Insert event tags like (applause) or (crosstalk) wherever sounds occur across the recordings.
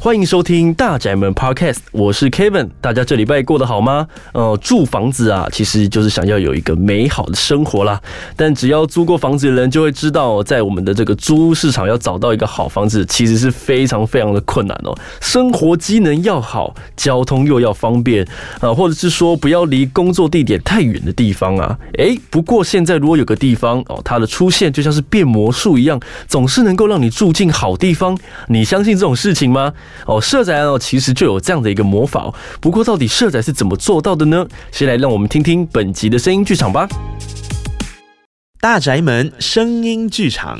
欢迎收听大宅门 Podcast，我是 Kevin。大家这礼拜过得好吗？呃，住房子啊，其实就是想要有一个美好的生活啦。但只要租过房子的人就会知道，在我们的这个租屋市场要找到一个好房子，其实是非常非常的困难哦。生活机能要好，交通又要方便，呃，或者是说不要离工作地点太远的地方啊。诶，不过现在如果有个地方哦，它的出现就像是变魔术一样，总是能够让你住进好地方。你相信这种事情吗？哦，社宅哦，其实就有这样的一个魔法哦。不过，到底社宅是怎么做到的呢？先来让我们听听本集的声音剧场吧。大宅门声音剧场，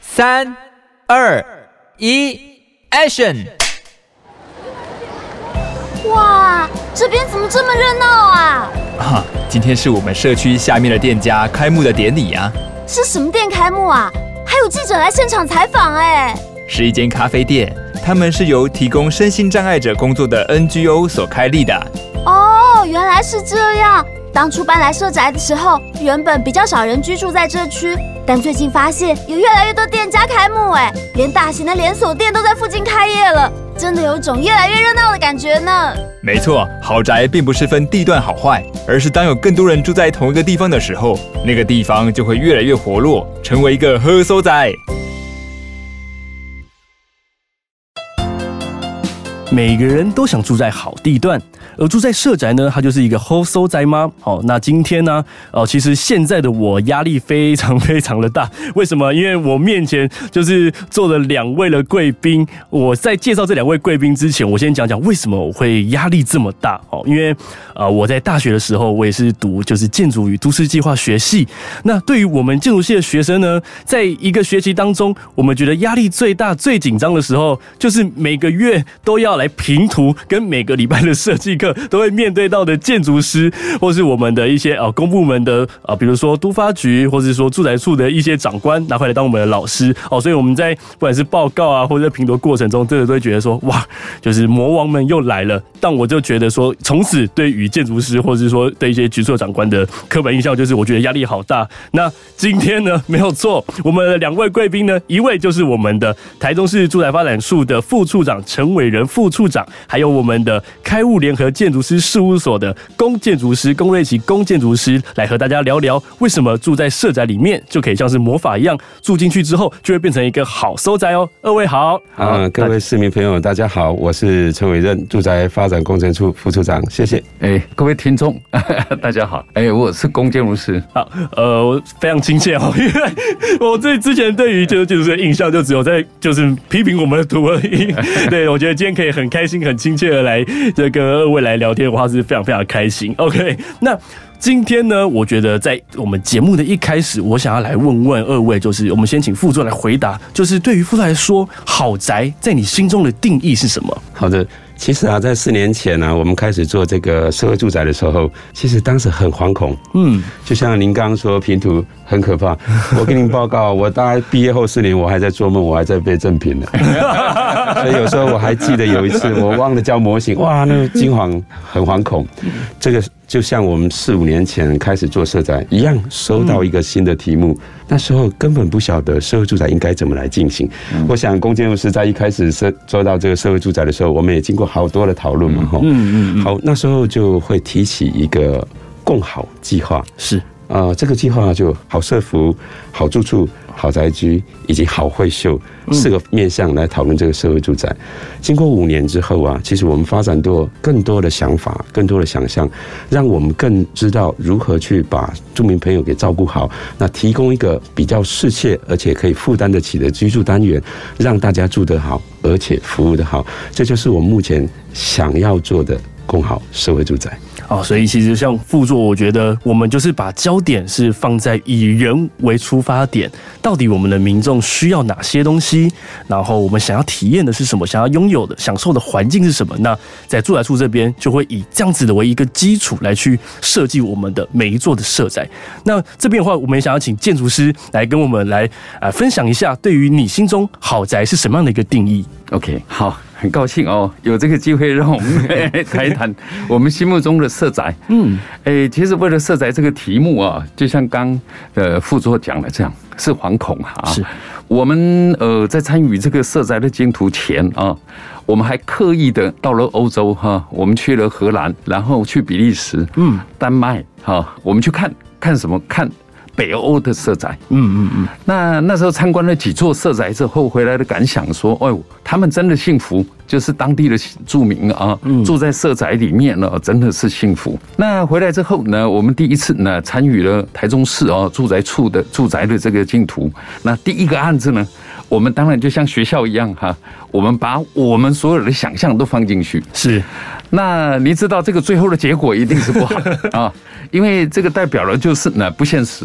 三、二、一，Action！哇，这边怎么这么热闹啊？啊，今天是我们社区下面的店家开幕的典礼啊。是什么店开幕啊？还有记者来现场采访哎。是一间咖啡店，他们是由提供身心障碍者工作的 NGO 所开立的。哦，原来是这样。当初搬来社宅的时候，原本比较少人居住在这区，但最近发现有越来越多店家开幕，哎，连大型的连锁店都在附近开业了，真的有种越来越热闹的感觉呢。没错，豪宅并不是分地段好坏，而是当有更多人住在同一个地方的时候，那个地方就会越来越活络，成为一个好所在。每个人都想住在好地段，而住在社宅呢，它就是一个好所在吗？好，那今天呢，哦，其实现在的我压力非常非常的大。为什么？因为我面前就是坐了两位的贵宾。我在介绍这两位贵宾之前，我先讲讲为什么我会压力这么大。哦，因为呃，我在大学的时候，我也是读就是建筑与都市计划学系。那对于我们建筑系的学生呢，在一个学期当中，我们觉得压力最大、最紧张的时候，就是每个月都要。来评图，跟每个礼拜的设计课都会面对到的建筑师，或是我们的一些呃公部门的啊，比如说都发局，或者说住宅处的一些长官拿回来当我们的老师哦，所以我们在不管是报告啊，或者评夺过程中，真的都会觉得说哇，就是魔王们又来了。但我就觉得说，从此对于建筑师，或者是说对一些局处长官的刻板印象，就是我觉得压力好大。那今天呢，没有错，我们的两位贵宾呢，一位就是我们的台中市住宅发展处的副处长陈伟仁副处长，还有我们的开物联合建筑师事务所的龚建筑师龚瑞奇龚建筑师，来和大家聊聊为什么住在社宅里面就可以像是魔法一样，住进去之后就会变成一个好收宅哦。二位好，啊，各位市民朋友大家好，我是陈伟任，住宅发展工程处副处长，谢谢。哎，各位听众 (laughs) 大家好，哎，我是龚建筑师，好，呃，我非常亲切哦，因为我最之前对于建筑师的印象就只有在就是批评我们的图而已。(laughs) 对，我觉得今天可以很开心、很亲切的来这个二位来聊天的话，是非常非常开心。OK，(laughs) 那今天呢，我觉得在我们节目的一开始，我想要来问问二位，就是我们先请副座来回答，就是对于副座来说，好宅在你心中的定义是什么？好的。其实啊，在四年前呢、啊，我们开始做这个社会住宅的时候，其实当时很惶恐。嗯，就像您刚刚说，平图很可怕。我跟您报告，我大概毕业后四年，我还在做梦，我还在背赠品呢。(laughs) 所以有时候我还记得有一次，我忘了交模型，哇，那个惊惶，很惶恐。这个就像我们四五年前开始做社宅一样，收到一个新的题目，那时候根本不晓得社会住宅应该怎么来进行。我想龚建筑师在一开始设做到这个社会住宅的时候，我们也经过好多的讨论嘛，哈。嗯嗯。好，那时候就会提起一个共好计划，是啊，这个计划就好社服、好住处。好宅居以及好会秀四个面向来讨论这个社会住宅。经过五年之后啊，其实我们发展多更多的想法，更多的想象，让我们更知道如何去把住民朋友给照顾好。那提供一个比较适切而且可以负担得起的居住单元，让大家住得好，而且服务得好。这就是我们目前想要做的共好社会住宅。哦，所以其实像副座，我觉得我们就是把焦点是放在以人为出发点，到底我们的民众需要哪些东西，然后我们想要体验的是什么，想要拥有的、享受的环境是什么？那在住宅处这边就会以这样子的为一个基础来去设计我们的每一座的社宅。那这边的话，我们也想要请建筑师来跟我们来啊分享一下，对于你心中好宅是什么样的一个定义？OK，好，很高兴哦，有这个机会让我们谈一谈 (laughs) 我们心目中的色宅。嗯，哎，其实为了色宅这个题目啊，就像刚呃副座讲的这样，是惶恐哈。是，我们呃在参与这个色宅的竞图前啊，我们还刻意的到了欧洲哈，我们去了荷兰，然后去比利时，嗯，丹麦哈，我们去看看什么看。北欧的社宅，嗯嗯嗯，那那时候参观了几座社宅之后，回来的感想说，哎呦，他们真的幸福，就是当地的住民啊，住在社宅里面呢，真的是幸福。那回来之后呢，我们第一次呢参与了台中市啊住宅处的住宅的这个竞图。那第一个案子呢，我们当然就像学校一样哈，我们把我们所有的想象都放进去。是，那你知道这个最后的结果一定是不好 (laughs) 啊。因为这个代表了就是呢不现实，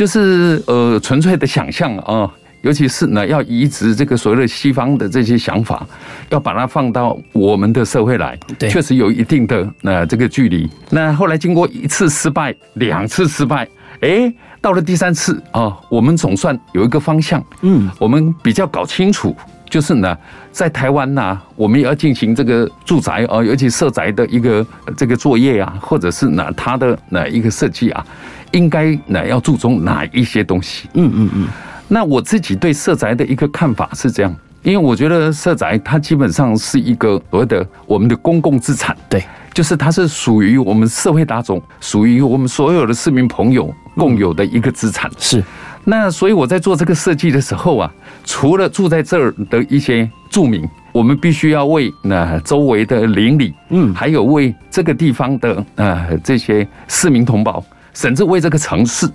就是呃纯粹的想象啊，尤其是呢要移植这个所谓的西方的这些想法，要把它放到我们的社会来，确实有一定的呃这个距离。那后来经过一次失败，两次失败，哎，到了第三次啊，我们总算有一个方向，嗯，我们比较搞清楚。就是呢，在台湾呢，我们也要进行这个住宅啊，尤其社宅的一个这个作业啊，或者是呢，它的哪一个设计啊，应该呢要注重哪一些东西？嗯嗯嗯。那我自己对社宅的一个看法是这样，因为我觉得社宅它基本上是一个所谓的我们的公共资产，对，就是它是属于我们社会大众，属于我们所有的市民朋友共有的一个资产，是。那所以我在做这个设计的时候啊，除了住在这儿的一些住民，我们必须要为那周围的邻里，嗯，还有为这个地方的呃这些市民同胞，甚至为这个城市，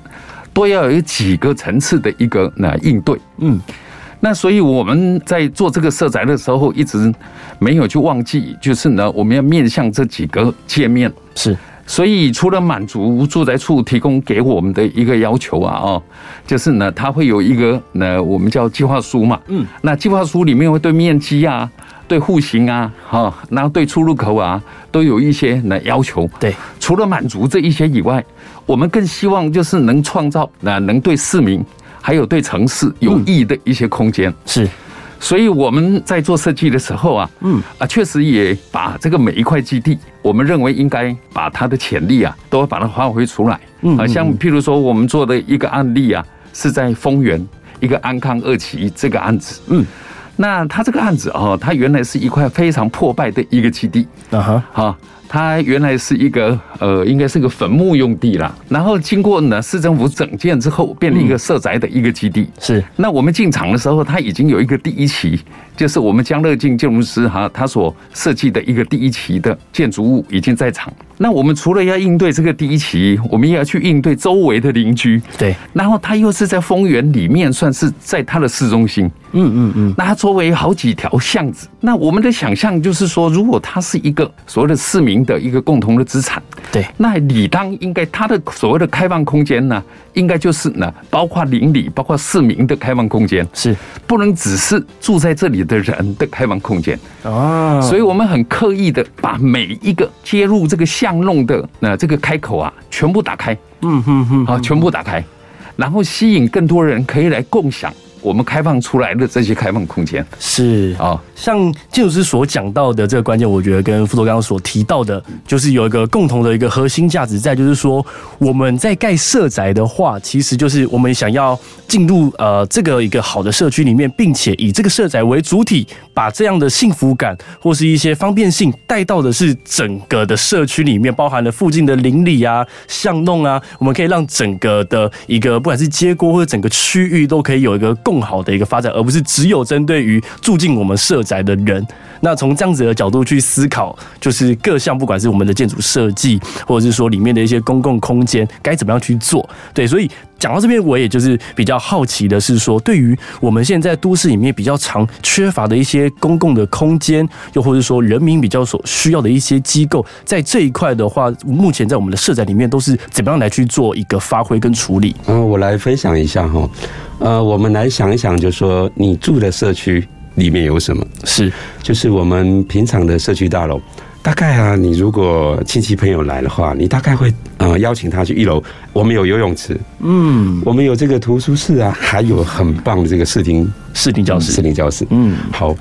都要有几个层次的一个那应对，嗯。那所以我们在做这个社宅的时候，一直没有去忘记，就是呢，我们要面向这几个界面是。所以，除了满足住宅处提供给我们的一个要求啊，哦，就是呢，它会有一个呢，我们叫计划书嘛，嗯，那计划书里面会对面积啊、对户型啊，哈，然后对出入口啊，都有一些呢要求。对，除了满足这一些以外，我们更希望就是能创造那能对市民还有对城市有益的一些空间。是。所以我们在做设计的时候啊，嗯啊，确实也把这个每一块基地，我们认为应该把它的潜力啊，都要把它发挥出来。嗯，啊，像譬如说我们做的一个案例啊，是在丰原一个安康二期这个案子。嗯，那它这个案子哦，它原来是一块非常破败的一个基地。啊哈，好。它原来是一个呃，应该是个坟墓用地啦。然后经过呢市政府整建之后，变成一个社宅的一个基地。是。那我们进场的时候，它已经有一个第一期，就是我们江乐进建筑师哈，他所设计的一个第一期的建筑物已经在场。那我们除了要应对这个第一期，我们也要去应对周围的邻居。对。然后它又是在丰原里面，算是在它的市中心。嗯嗯嗯。那它周围有好几条巷子。那我们的想象就是说，如果它是一个所谓的市民的一个共同的资产，对，那理当应该它的所谓的开放空间呢，应该就是呢，包括邻里、包括市民的开放空间，是。不能只是住在这里的人的开放空间。啊。所以我们很刻意的把每一个接入这个巷弄的那这个开口啊，全部打开，嗯哼哼，好，全部打开，然后吸引更多人可以来共享。我们开放出来的这些开放空间是啊，像建筑师所讲到的这个关键，我觉得跟副座刚刚所提到的，就是有一个共同的一个核心价值在，就是说我们在盖社宅的话，其实就是我们想要进入呃这个一个好的社区里面，并且以这个社宅为主体，把这样的幸福感或是一些方便性带到的是整个的社区里面，包含了附近的邻里啊、巷弄啊，我们可以让整个的一个不管是街锅或者整个区域都可以有一个共。更好的一个发展，而不是只有针对于住进我们社宅的人。那从这样子的角度去思考，就是各项不管是我们的建筑设计，或者是说里面的一些公共空间，该怎么样去做？对，所以讲到这边，我也就是比较好奇的是说，对于我们现在都市里面比较常缺乏的一些公共的空间，又或者说人民比较所需要的一些机构，在这一块的话，目前在我们的社宅里面都是怎么样来去做一个发挥跟处理？嗯，我来分享一下哈。呃，我们来想一想，就是说你住的社区里面有什么？是，就是我们平常的社区大楼。大概啊，你如果亲戚朋友来的话，你大概会呃邀请他去一楼，我们有游泳池，嗯，我们有这个图书室啊，还有很棒的这个视听视听教室，视听教室，嗯，好。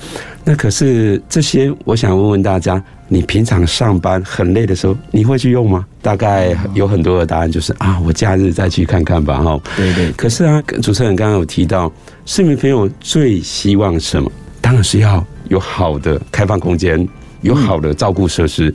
那可是这些，我想问问大家，你平常上班很累的时候，你会去用吗？大概有很多的答案就是啊，我假日再去看看吧，哈。对对。可是啊，主持人刚刚有提到，市民朋友最希望什么？当然是要有好的开放空间，有好的照顾设施，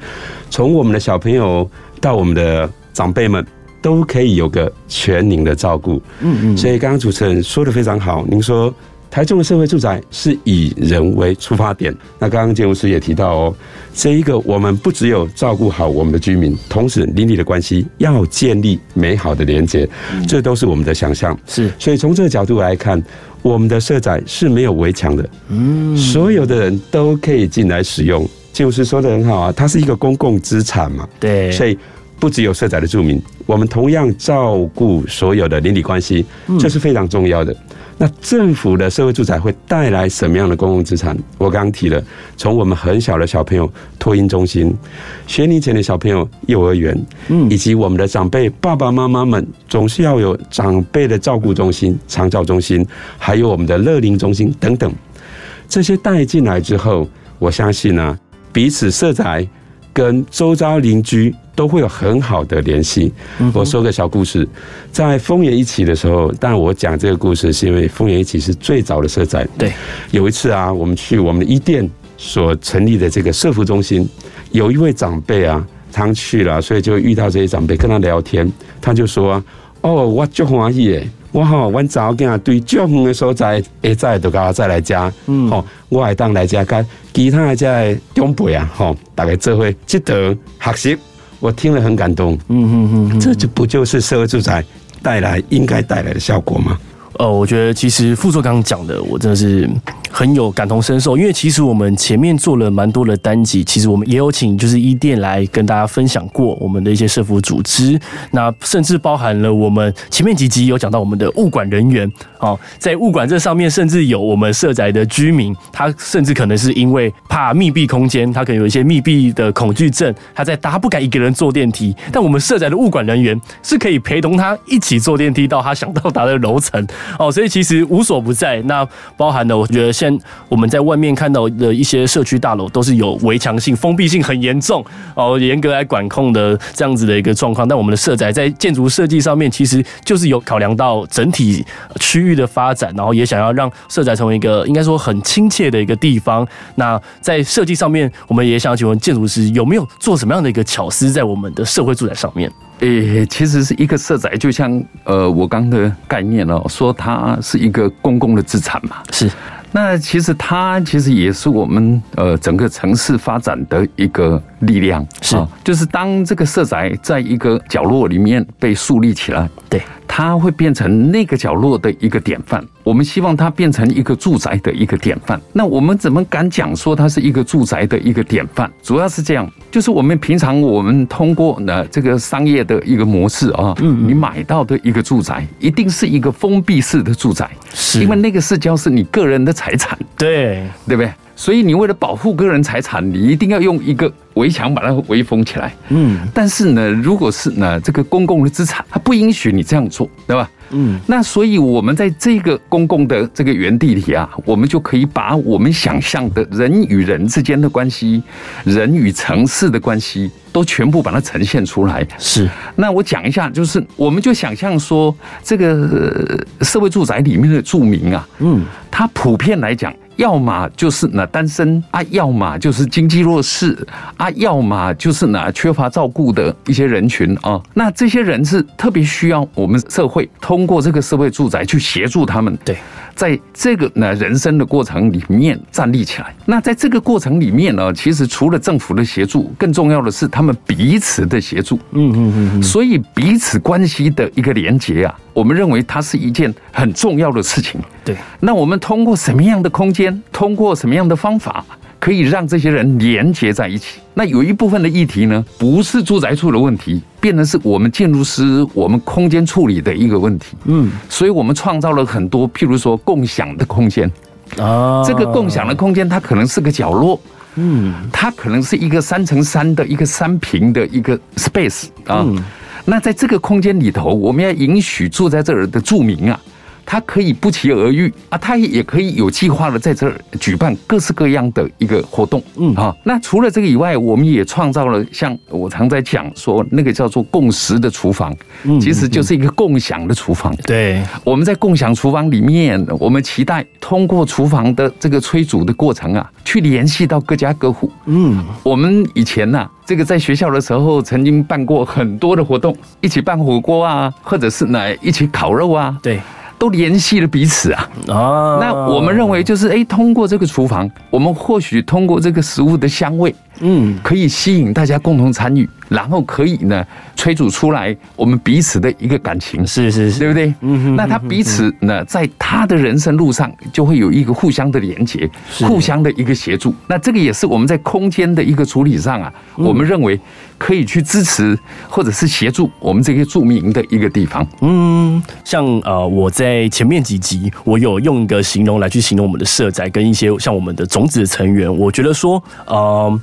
从我们的小朋友到我们的长辈们，都可以有个全龄的照顾。嗯嗯。所以刚刚主持人说的非常好，您说。台中的社会住宅是以人为出发点。那刚刚建筑师也提到哦，这一个我们不只有照顾好我们的居民，同时邻里的关系要建立美好的连接，这都是我们的想象。是，所以从这个角度来看，我们的社宅是没有围墙的，嗯，所有的人都可以进来使用。建筑师说的很好啊，它是一个公共资产嘛，对，所以不只有社宅的住民，我们同样照顾所有的邻里关系，这是非常重要的。那政府的社会住宅会带来什么样的公共资产？我刚刚提了，从我们很小的小朋友托婴中心、学龄前的小朋友幼儿园，嗯，以及我们的长辈爸爸妈妈们，总是要有长辈的照顾中心、长照中心，还有我们的乐龄中心等等，这些带进来之后，我相信呢、啊，彼此社宅跟周遭邻居。都会有很好的联系。我说个小故事，在丰原一起的时候，当然我讲这个故事是因为丰原一起是最早的社宅。对，有一次啊，我们去我们的一店所成立的这个社服中心，有一位长辈啊，他去了，所以就遇到这些长辈跟他聊天，他就说：“哦，我就欢喜耶，我吼，我早跟他对这样的所在，会，再都搞再来家，嗯，吼，我还当来家跟其他的遮的长辈啊，吼，大家这会值得学习。”我听了很感动，嗯嗯嗯，这就不就是社会住宅带来应该带来的效果吗？呃，我觉得其实副座刚刚讲的，我真的是。很有感同身受，因为其实我们前面做了蛮多的单集，其实我们也有请就是伊甸来跟大家分享过我们的一些社福组织，那甚至包含了我们前面几集有讲到我们的物管人员哦，在物管这上面，甚至有我们社宅的居民，他甚至可能是因为怕密闭空间，他可能有一些密闭的恐惧症，他在他不敢一个人坐电梯，但我们社宅的物管人员是可以陪同他一起坐电梯到他想到达的楼层哦，所以其实无所不在。那包含了我觉得。现我们在外面看到的一些社区大楼都是有围墙性、封闭性很严重哦，严格来管控的这样子的一个状况。但我们的社宅在建筑设计上面，其实就是有考量到整体区域的发展，然后也想要让社宅成为一个应该说很亲切的一个地方。那在设计上面，我们也想请问建筑师有没有做什么样的一个巧思在我们的社会住宅上面？诶、欸，其实是一个社宅，就像呃我刚的概念哦，说它是一个公共的资产嘛，是。那其实它其实也是我们呃整个城市发展的一个力量，是，就是当这个社宅在一个角落里面被树立起来，对，它会变成那个角落的一个典范。我们希望它变成一个住宅的一个典范。那我们怎么敢讲说它是一个住宅的一个典范？主要是这样，就是我们平常我们通过呢这个商业的一个模式啊，嗯，你买到的一个住宅一定是一个封闭式的住宅，是因为那个是叫是你个人的财产，对，对不对？所以你为了保护个人财产，你一定要用一个围墙把它围封起来。嗯，但是呢，如果是呢这个公共的资产，它不允许你这样做，对吧？嗯，那所以我们在这个公共的这个园地里啊，我们就可以把我们想象的人与人之间的关系，人与城市的关系，都全部把它呈现出来。是，那我讲一下，就是我们就想象说，这个社会住宅里面的住民啊，嗯，他普遍来讲。要么就是呢单身啊，要么就是经济弱势啊，要么就是呢缺乏照顾的一些人群啊。那这些人是特别需要我们社会通过这个社会住宅去协助他们。对。在这个呢人生的过程里面站立起来。那在这个过程里面呢，其实除了政府的协助，更重要的是他们彼此的协助。嗯嗯嗯。所以彼此关系的一个连结啊，我们认为它是一件很重要的事情。对。那我们通过什么样的空间，通过什么样的方法？可以让这些人连接在一起。那有一部分的议题呢，不是住宅处的问题，变成是我们建筑师、我们空间处理的一个问题。嗯，所以我们创造了很多，譬如说共享的空间。啊，这个共享的空间，它可能是个角落。嗯，它可能是一个三乘三的一个三平的一个 space 啊。那在这个空间里头，我们要允许住在这儿的住民啊。他可以不期而遇啊，它也可以有计划的在这儿举办各式各样的一个活动，嗯，好。那除了这个以外，我们也创造了像我常在讲说那个叫做共识的厨房，嗯，其实就是一个共享的厨房。对，我们在共享厨房里面，我们期待通过厨房的这个催煮的过程啊，去联系到各家各户。嗯，我们以前呐，这个在学校的时候曾经办过很多的活动，一起办火锅啊，或者是呢一起烤肉啊，对。都联系了彼此啊！啊，那我们认为就是，哎，通过这个厨房，我们或许通过这个食物的香味。嗯，可以吸引大家共同参与，然后可以呢催煮出来我们彼此的一个感情，是是是，对不对？嗯哼，那他彼此呢，在他的人生路上就会有一个互相的连接，互相的一个协助。那这个也是我们在空间的一个处理上啊，我们认为可以去支持或者是协助我们这些著名的一个地方。嗯，像呃，我在前面几集我有用一个形容来去形容我们的社宅跟一些像我们的种子成员，我觉得说，呃。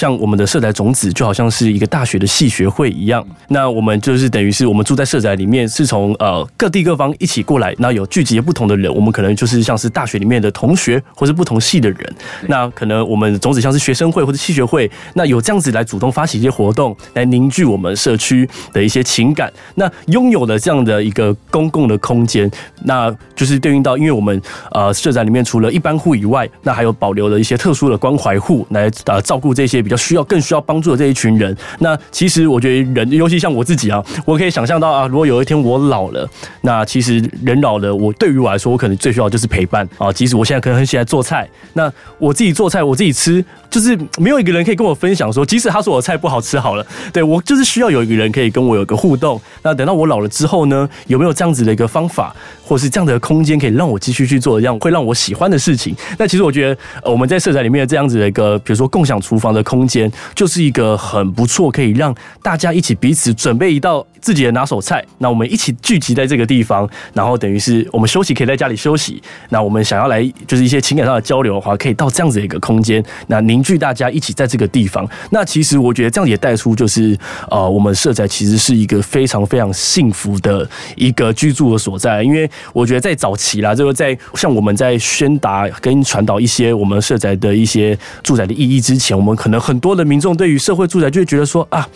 像我们的社宅种子就好像是一个大学的系学会一样，那我们就是等于是我们住在社宅里面，是从呃各地各方一起过来，那有聚集不同的人，我们可能就是像是大学里面的同学或是不同系的人，那可能我们种子像是学生会或者系学会，那有这样子来主动发起一些活动，来凝聚我们社区的一些情感，那拥有了这样的一个公共的空间，那就是对应到，因为我们呃社宅里面除了一般户以外，那还有保留了一些特殊的关怀户来呃照顾这些。比较需要、更需要帮助的这一群人，那其实我觉得人，尤其像我自己啊，我可以想象到啊，如果有一天我老了，那其实人老了，我对于我来说，我可能最需要就是陪伴啊。即使我现在可能很喜欢做菜，那我自己做菜，我自己吃，就是没有一个人可以跟我分享说，即使他说我菜不好吃好了，对，我就是需要有一个人可以跟我有个互动。那等到我老了之后呢，有没有这样子的一个方法，或是这样的空间，可以让我继续去做这样会让我喜欢的事情？那其实我觉得，呃我们在社宅里面的这样子的一个，比如说共享厨房的空间，就是一个很不错，可以让大家一起彼此准备一道自己的拿手菜。那我们一起聚集在这个地方，然后等于是我们休息可以在家里休息。那我们想要来就是一些情感上的交流的话，可以到这样子的一个空间，那凝聚大家一起在这个地方。那其实我觉得这样也带出就是呃，我们社宅其实是一个非常非常幸福的一个居住的所在。因为我觉得在早期啦，这个在像我们在宣达跟传导一些我们社宅的一些住宅的意义之前，我们可能很多的民众对于社会住宅就会觉得说啊，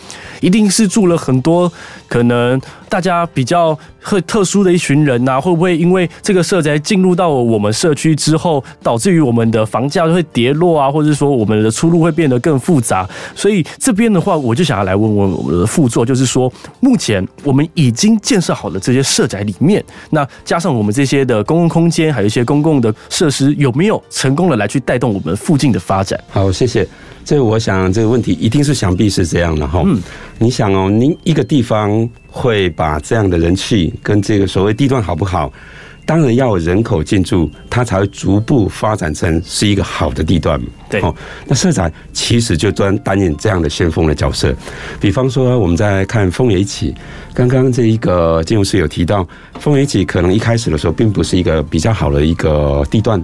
一定是住了很多可能大家比较很特殊的一群人呐，会不会因为这个社宅进入到我们社区之后，导致于我们的房价会跌落啊，或者说我们的出路会变得更复杂？所以这边的话，我就想要来问问我们的副座，就是说目前我们已经建设好的这些社宅里面，那加上我们这些的公共空间，还有一些公共的设施，有没有成功的来去带动我们附近的发展？好，谢谢。这个我想这个问题一定是想必是这样的哈。嗯，你想哦，您一个地方会把这样的人气跟这个所谓地段好不好，当然要有人口进驻，它才会逐步发展成是一个好的地段。对，哦，那社长其实就专担任这样的先锋的角色。比方说，我们在看丰原一期，刚刚这一个金融师有提到，丰原一期可能一开始的时候并不是一个比较好的一个地段。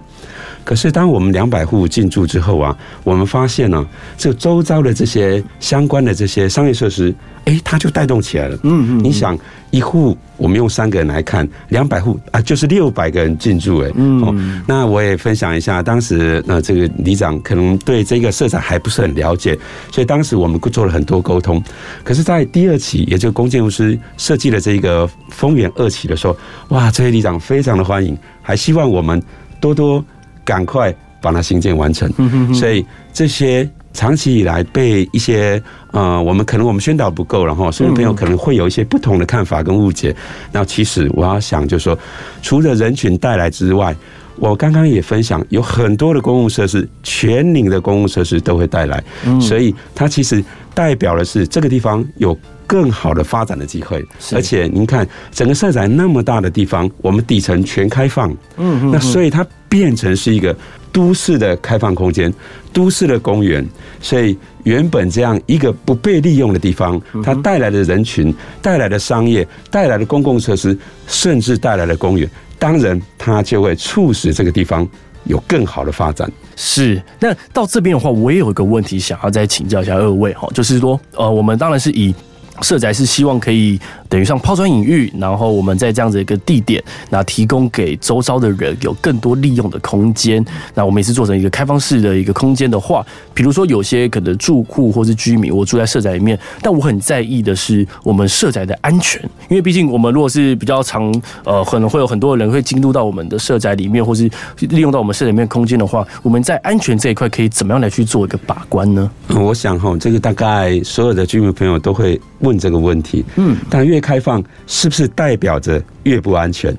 可是，当我们两百户进驻之后啊，我们发现呢、啊，这周遭的这些相关的这些商业设施，哎，它就带动起来了。嗯嗯，你想，一户我们用三个人来看，两百户啊，就是六百个人进驻。哎，嗯，那我也分享一下，当时那这个里长可能对这个社长还不是很了解，所以当时我们做了很多沟通。可是，在第二期，也就龚建筑师设计了这个丰原二期的时候，哇，这些里长非常的欢迎，还希望我们多多。赶快把它新建完成，所以这些长期以来被一些呃，我们可能我们宣导不够，然后所以朋友可能会有一些不同的看法跟误解。那其实我要想，就是说，除了人群带来之外，我刚刚也分享，有很多的公共设施，全龄的公共设施都会带来，所以它其实代表的是这个地方有更好的发展的机会。而且您看，整个社宅那么大的地方，我们底层全开放，嗯，那所以它。变成是一个都市的开放空间，都市的公园。所以原本这样一个不被利用的地方，它带来的人群、带来的商业、带来的公共设施，甚至带来的公园，当然它就会促使这个地方有更好的发展。是。那到这边的话，我也有一个问题想要再请教一下二位哈，就是说，呃，我们当然是以。社宅是希望可以等于像抛砖引玉，然后我们在这样子一个地点，那提供给周遭的人有更多利用的空间。那我们也是做成一个开放式的一个空间的话，比如说有些可能住户或是居民，我住在社宅里面，但我很在意的是我们社宅的安全，因为毕竟我们如果是比较常，呃，可能会有很多人会进入到我们的社宅里面，或是利用到我们社宅里面空间的话，我们在安全这一块可以怎么样来去做一个把关呢？我想哈，这个大概所有的居民朋友都会问这个问题。嗯，但越开放是不是代表着越不安全？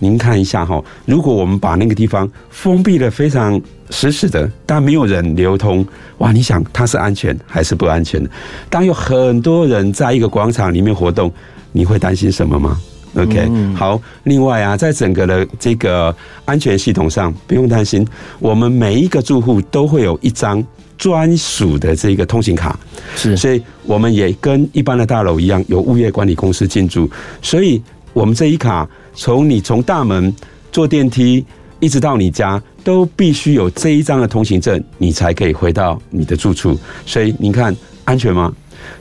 您看一下哈，如果我们把那个地方封闭的非常死死的，但没有人流通，哇，你想它是安全还是不安全的？当有很多人在一个广场里面活动，你会担心什么吗？OK，好。另外啊，在整个的这个安全系统上，不用担心，我们每一个住户都会有一张。专属的这个通行卡，是，所以我们也跟一般的大楼一样，有物业管理公司进驻，所以我们这一卡从你从大门坐电梯一直到你家，都必须有这一张的通行证，你才可以回到你的住处。所以您看安全吗？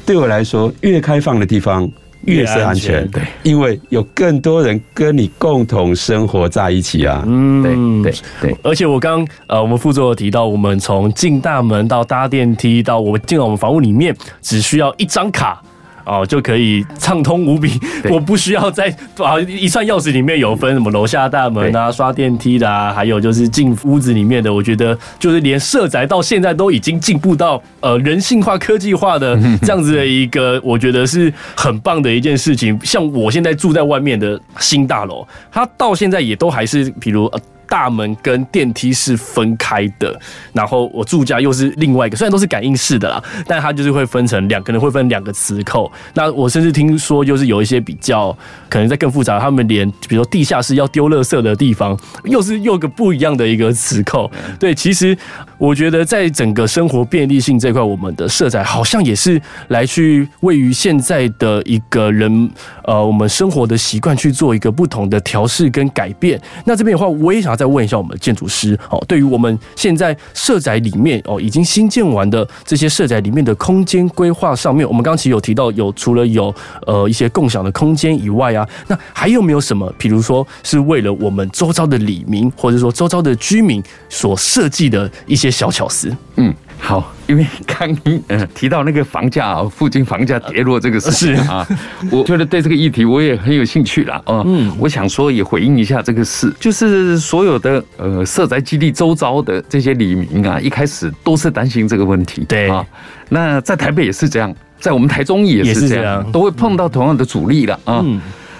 对我来说，越开放的地方。越是安全，对，因为有更多人跟你共同生活在一起啊。嗯，对对对。而且我刚呃，我们副座有提到，我们从进大门到搭电梯到我们进到我们房屋里面，只需要一张卡。哦，就可以畅通无比，我不需要再啊一串钥匙里面有分什么楼下大门啊、刷电梯的啊，还有就是进屋子里面的。我觉得就是连社宅到现在都已经进步到呃人性化、科技化的 (laughs) 这样子的一个，我觉得是很棒的一件事情。像我现在住在外面的新大楼，它到现在也都还是，比如呃。大门跟电梯是分开的，然后我住家又是另外一个，虽然都是感应式的啦，但它就是会分成两，可能会分两个磁扣。那我甚至听说，就是有一些比较可能在更复杂，他们连比如说地下室要丢垃圾的地方，又是又个不一样的一个磁扣。对，其实我觉得在整个生活便利性这块，我们的社宅好像也是来去位于现在的一个人呃，我们生活的习惯去做一个不同的调试跟改变。那这边的话，我也想要在再问一下我们的建筑师哦，对于我们现在社宅里面哦，已经新建完的这些社宅里面的空间规划上面，我们刚刚其实有提到有除了有呃一些共享的空间以外啊，那还有没有什么，比如说是为了我们周遭的里民或者说周遭的居民所设计的一些小巧思？嗯。好，因为刚您呃提到那个房价啊，附近房价跌落这个事情啊，我觉得对这个议题我也很有兴趣了啊。嗯，我想说也回应一下这个事，就是所有的呃社宅基地周遭的这些里民啊，一开始都是担心这个问题。对啊，那在台北也是这样，在我们台中也是这样，都会碰到同样的阻力了啊。嗯。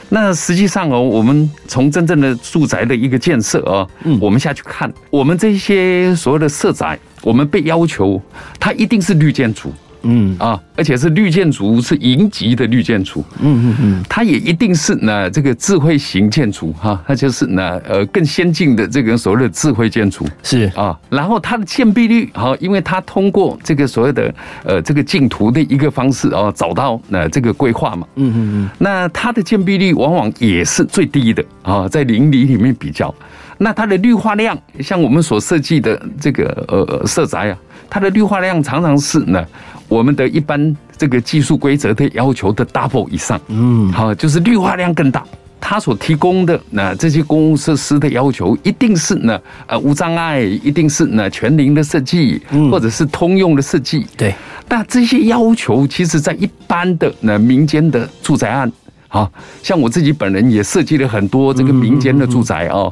那实际上哦，我们从真正的住宅的一个建设啊，嗯，我们下去看，我们这些所谓的社宅，我们被要求，它一定是绿建筑。嗯啊，而且是绿建筑，是银级的绿建筑。嗯嗯嗯，它也一定是呢这个智慧型建筑哈，它就是呢呃更先进的这个所谓的智慧建筑是啊。然后它的建蔽率哈，因为它通过这个所谓的呃这个竞图的一个方式啊，找到那这个规划嘛。嗯嗯嗯。那它的建蔽率往往也是最低的啊，在邻里里面比较，那它的绿化量，像我们所设计的这个呃社宅啊，它的绿化量常常是呢。我们的一般这个技术规则的要求的 double 以上，嗯，好，就是绿化量更大。它所提供的那这些公共设施的要求，一定是呢呃无障碍，一定是呢全龄的设计，或者是通用的设计。对，那这些要求，其实在一般的那民间的住宅案，好像我自己本人也设计了很多这个民间的住宅哦，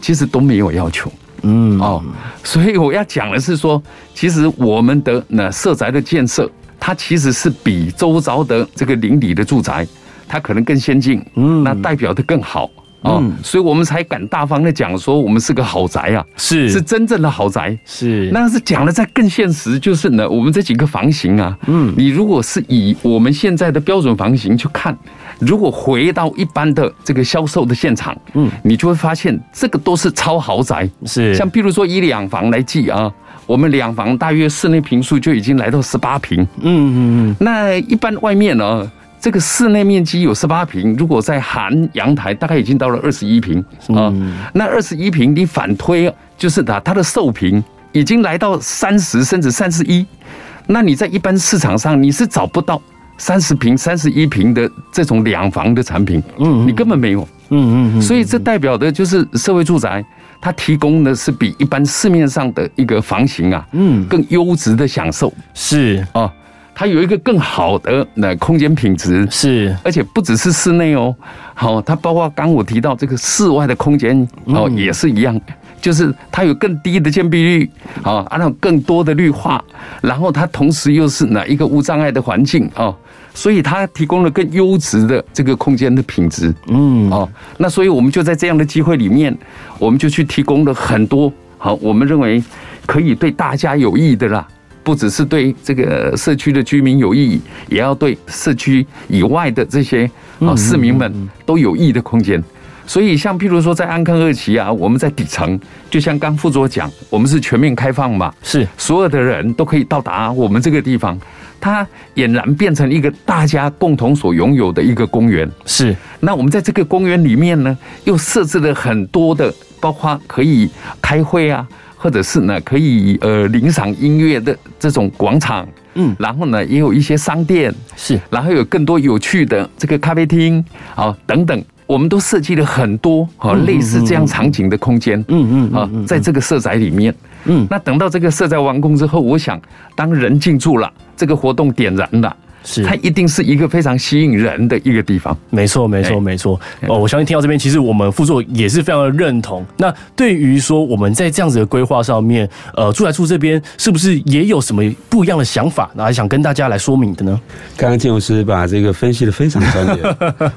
其实都没有要求。嗯。哦，所以我要讲的是说，其实我们的那社宅的建设，它其实是比周遭的这个邻里的住宅，它可能更先进，嗯，那代表的更好。嗯，所以我们才敢大方的讲说，我们是个豪宅啊，是。是真正的豪宅，是。那是讲的再更现实，就是呢，我们这几个房型啊，嗯，你如果是以我们现在的标准房型去看，如果回到一般的这个销售的现场，嗯，你就会发现这个都是超豪宅，是。像譬如说以两房来计啊，我们两房大约室内平数就已经来到十八平，嗯嗯嗯，那一般外面呢？这个室内面积有十八平，如果再含阳台，大概已经到了二十一平啊。那二十一平，你反推就是它它的售平已经来到三十甚至三十一。那你在一般市场上你是找不到三十平、三十一平的这种两房的产品，嗯，你根本没有，嗯嗯，所以这代表的就是社会住宅，它提供的是比一般市面上的一个房型啊，嗯，更优质的享受，是。啊，它有一个更好的那空间品质，是，而且不只是室内哦，好，它包括刚我提到这个室外的空间哦，也是一样。就是它有更低的建蔽率，啊，然后更多的绿化，然后它同时又是哪一个无障碍的环境啊，所以它提供了更优质的这个空间的品质，嗯，哦，那所以我们就在这样的机会里面，我们就去提供了很多好，我们认为可以对大家有益的啦，不只是对这个社区的居民有意义，也要对社区以外的这些啊市民们都有益的空间。所以，像譬如说，在安康二期啊，我们在底层，就像刚副座讲，我们是全面开放嘛，是。所有的人都可以到达我们这个地方，它俨然变成一个大家共同所拥有的一个公园。是，那我们在这个公园里面呢，又设置了很多的，包括可以开会啊，或者是呢可以呃领赏音乐的这种广场，嗯，然后呢也有一些商店，是，然后有更多有趣的这个咖啡厅啊等等。我们都设计了很多哈类似这样场景的空间，嗯嗯啊，在这个社宅里面，嗯，那等到这个社宅完工之后，我想当人进驻了，这个活动点燃了。是，它一定是一个非常吸引人的一个地方。没错，没错，没错。哦，我相信听到这边，其实我们副座也是非常的认同。那对于说我们在这样子的规划上面，呃，住宅处这边是不是也有什么不一样的想法？然后想跟大家来说明的呢？刚刚建筑师把这个分析的非常专业，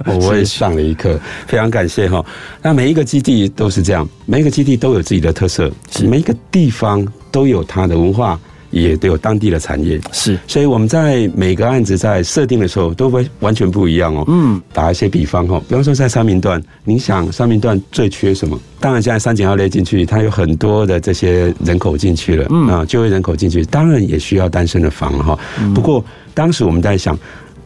(laughs) 我也上了一课，非常感谢哈。那每一个基地都是这样，每一个基地都有自己的特色，每一个地方都有它的文化。也都有当地的产业，是，所以我们在每个案子在设定的时候都会完全不一样哦。嗯，打一些比方哦，比方说在三明段，你想三明段最缺什么？当然现在三井奥莱进去，它有很多的这些人口进去了，嗯啊，就业人口进去，当然也需要单身的房哈。不过当时我们在想。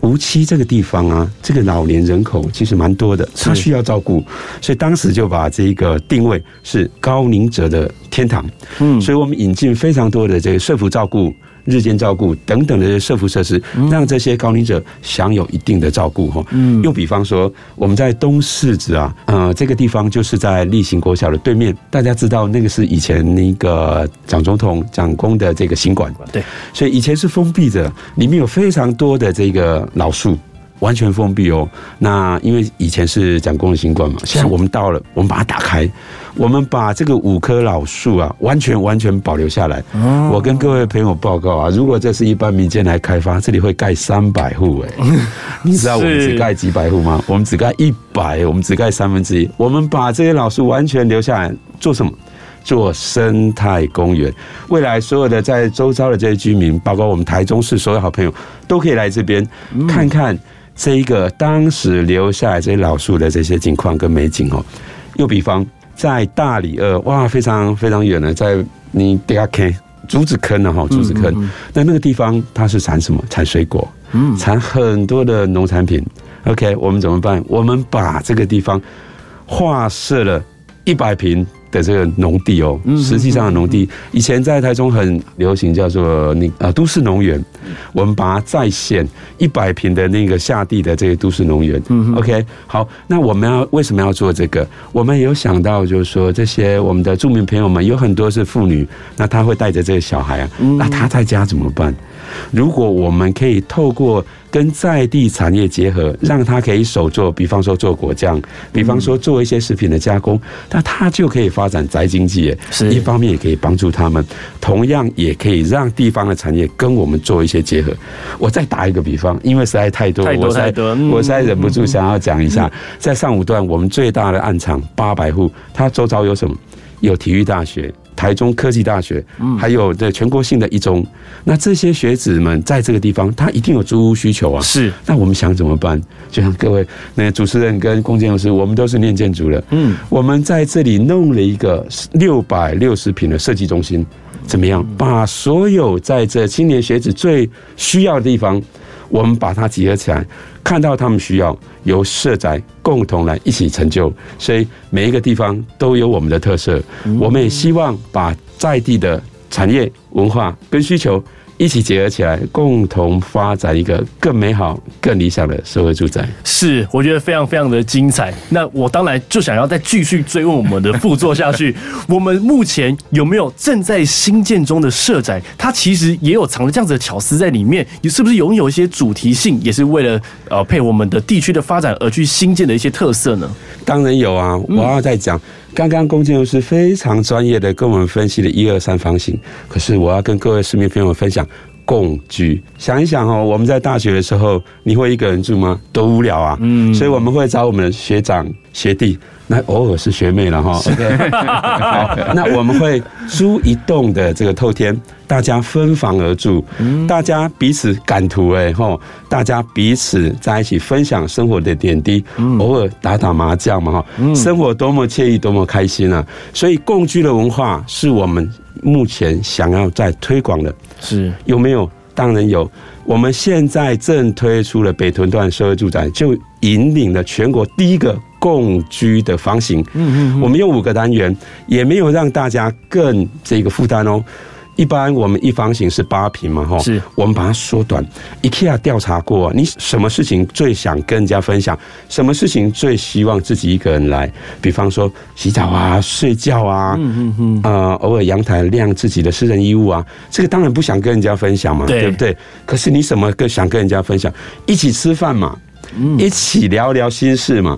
梧栖这个地方啊，这个老年人口其实蛮多的，他需要照顾，所以当时就把这个定位是高龄者的天堂。嗯，所以我们引进非常多的这个社福照顾。日间照顾等等的社福设施，让这些高龄者享有一定的照顾哈。嗯，又比方说，我们在东市子啊，呃，这个地方就是在例行国小的对面，大家知道那个是以前那个蒋总统蒋公的这个行馆，对，所以以前是封闭的，里面有非常多的这个老树。完全封闭哦。那因为以前是讲公的新冠嘛，现在我们到了，我们把它打开，我们把这个五棵老树啊，完全完全保留下来。我跟各位朋友报告啊，如果这是一般民间来开发，这里会盖三百户哎。(laughs) 你知道我们只盖几百户吗？我们只盖一百，我们只盖三分之一。我们把这些老树完全留下来做什么？做生态公园。未来所有的在周遭的这些居民，包括我们台中市所有好朋友，都可以来这边看看。这一个当时留下来这些老树的这些景况跟美景哦，又比方在大理二哇，非常非常远的，在你底下看竹子坑呢哈，竹子坑，那那个地方它是产什么？产水果，嗯，产很多的农产品。OK，我们怎么办？我们把这个地方划设了一百坪。的这个农地哦，实际上的农地以前在台中很流行，叫做那呃都市农园。我们把它再现一百平的那个下地的这个都市农园。嗯，OK，好，那我们要为什么要做这个？我们有想到就是说，这些我们的著名朋友们有很多是妇女，那她会带着这个小孩啊，那她在家怎么办？如果我们可以透过跟在地产业结合，让他可以手做，比方说做果酱，比方说做一些食品的加工，那他就可以发展宅经济。是，一方面也可以帮助他们，同样也可以让地方的产业跟我们做一些结合。我再打一个比方，因为实在太多，我实在我实在忍不住想要讲一下，在上五段我们最大的暗场八百户，它周遭有什么？有体育大学。台中科技大学，还有这全国性的一中，那这些学子们在这个地方，他一定有租屋需求啊。是，那我们想怎么办？就像各位那主持人跟龚建老师，我们都是念建筑的，嗯，我们在这里弄了一个六百六十平的设计中心，怎么样？把所有在这青年学子最需要的地方。我们把它结合起来，看到他们需要，由社宅共同来一起成就，所以每一个地方都有我们的特色。我们也希望把在地的产业文化跟需求一起结合起来，共同发展一个更美好、更理想的社会住宅。是，我觉得非常非常的精彩。那我当然就想要再继续追问我们的副座下去。(laughs) 我们目前有没有正在新建中的社宅？它其实也有藏着这样子的巧思在里面，你是不是拥有一些主题性，也是为了呃配我们的地区的发展而去新建的一些特色呢？当然有啊，我要再讲。刚刚龚建荣是非常专业的跟我们分析了一二三方形，可是我要跟各位市民朋友们分享共居。想一想哦，我们在大学的时候，你会一个人住吗？多无聊啊！嗯，所以我们会找我们的学长学弟。那偶尔是学妹了哈 (laughs) 好，那我们会租一栋的这个透天，大家分房而住，大家彼此感图哎吼，大家彼此在一起分享生活的点滴，偶尔打打麻将嘛哈，生活多么惬意，多么开心啊！所以共居的文化是我们目前想要在推广的，是有没有？当然有，我们现在正推出了北屯段社会住宅，就引领了全国第一个。共居的房型，嗯嗯，我们用五个单元，也没有让大家更这个负担哦。一般我们一方形是八平嘛，哈，是，我们把它缩短。IKEA 调查过，你什么事情最想跟人家分享？什么事情最希望自己一个人来？比方说洗澡啊、睡觉啊，嗯嗯嗯，呃，偶尔阳台晾自己的私人衣物啊，这个当然不想跟人家分享嘛，对，对不对？可是你什么更想跟人家分享？一起吃饭嘛。一起聊聊心事嘛，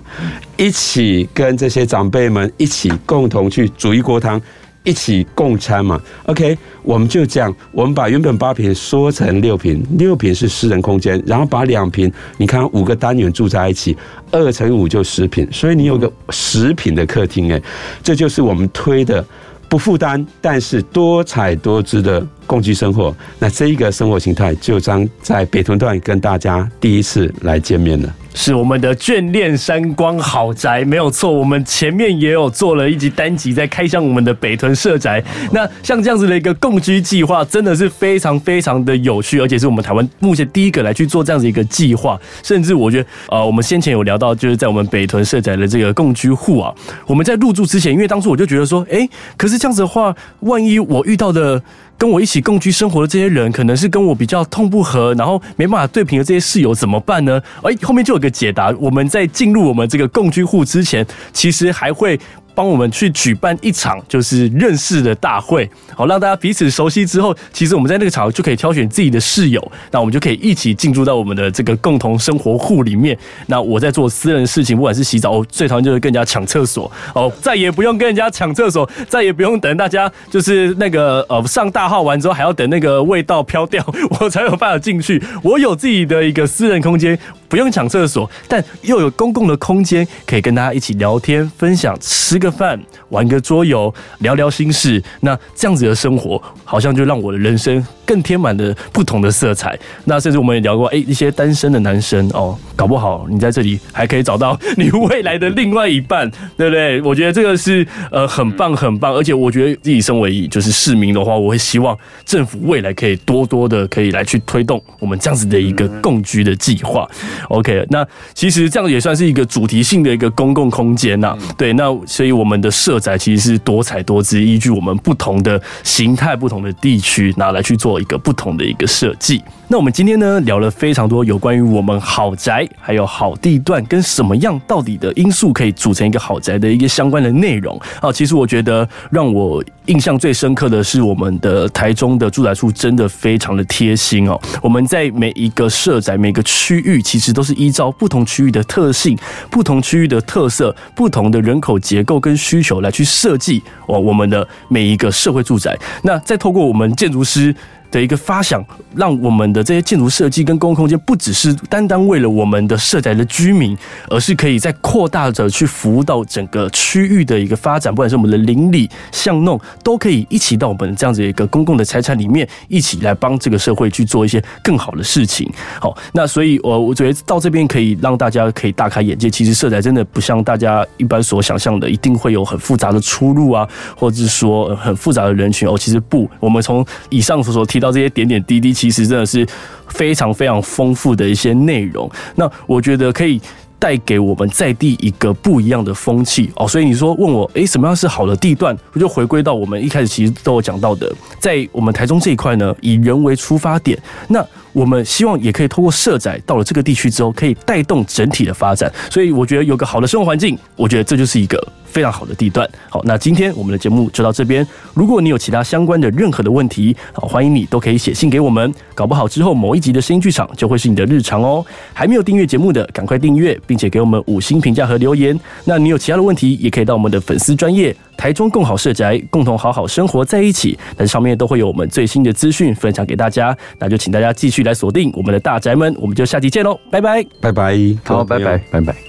一起跟这些长辈们一起共同去煮一锅汤，一起共餐嘛。OK，我们就这样，我们把原本八平缩成六平，六平是私人空间，然后把两平，你看五个单元住在一起，二乘五就十平，所以你有个十平的客厅，哎，这就是我们推的。不负担，但是多彩多姿的共居生活，那这一个生活形态就将在北屯段跟大家第一次来见面了。是我们的眷恋山光豪宅，没有错。我们前面也有做了一集单集，在开箱我们的北屯社宅。那像这样子的一个共居计划，真的是非常非常的有趣，而且是我们台湾目前第一个来去做这样子一个计划。甚至我觉得，呃，我们先前有聊到，就是在我们北屯社宅的这个共居户啊，我们在入住之前，因为当初我就觉得说，哎，可是这样子的话，万一我遇到的。跟我一起共居生活的这些人，可能是跟我比较痛不和，然后没办法对平的这些室友怎么办呢？哎，后面就有个解答。我们在进入我们这个共居户之前，其实还会。帮我们去举办一场就是认识的大会，好，让大家彼此熟悉之后，其实我们在那个场合就可以挑选自己的室友，那我们就可以一起进驻到我们的这个共同生活户里面。那我在做私人事情，不管是洗澡，我最讨厌就是跟人家抢厕所哦，再也不用跟人家抢厕所，再也不用等大家就是那个呃上大号完之后还要等那个味道飘掉，(laughs) 我才有办法进去。我有自己的一个私人空间。不用抢厕所，但又有公共的空间，可以跟大家一起聊天、分享、吃个饭、玩个桌游、聊聊心事。那这样子的生活，好像就让我的人生更添满了不同的色彩。那甚至我们也聊过，哎，一些单身的男生哦，搞不好你在这里还可以找到你未来的另外一半，对不对？我觉得这个是呃很棒很棒，而且我觉得自己身为就是市民的话，我会希望政府未来可以多多的可以来去推动我们这样子的一个共居的计划。OK，那其实这样也算是一个主题性的一个公共空间呐。对，那所以我们的社宅其实是多彩多姿，依据我们不同的形态、不同的地区，拿来去做一个不同的一个设计。那我们今天呢，聊了非常多有关于我们好宅，还有好地段跟什么样到底的因素可以组成一个好宅的一个相关的内容。啊，其实我觉得让我印象最深刻的是我们的台中的住宅处真的非常的贴心哦。我们在每一个社宅、每个区域，其实都是依照不同区域的特性、不同区域的特色、不同的人口结构跟需求来去设计哦我们的每一个社会住宅。那再透过我们建筑师。的一个发想，让我们的这些建筑设计跟公共空间不只是单单为了我们的社宅的居民，而是可以在扩大着去服务到整个区域的一个发展，不管是我们的邻里巷弄，都可以一起到我们这样子一个公共的财产里面，一起来帮这个社会去做一些更好的事情。好，那所以，我我觉得到这边可以让大家可以大开眼界，其实社宅真的不像大家一般所想象的，一定会有很复杂的出入啊，或者是说很复杂的人群哦。其实不，我们从以上所说。提到到这些点点滴滴，其实真的是非常非常丰富的一些内容。那我觉得可以带给我们在地一个不一样的风气哦。所以你说问我，诶，什么样是好的地段？我就回归到我们一开始其实都有讲到的，在我们台中这一块呢，以人为出发点，那我们希望也可以通过社宅到了这个地区之后，可以带动整体的发展。所以我觉得有个好的生活环境，我觉得这就是一个。非常好的地段。好，那今天我们的节目就到这边。如果你有其他相关的任何的问题，好，欢迎你都可以写信给我们。搞不好之后某一集的声音剧场就会是你的日常哦。还没有订阅节目的，赶快订阅，并且给我们五星评价和留言。那你有其他的问题，也可以到我们的粉丝专业台中共好社宅，共同好好生活在一起。那上面都会有我们最新的资讯分享给大家。那就请大家继续来锁定我们的大宅门，我们就下集见喽，拜拜，拜拜，好，拜拜，拜拜。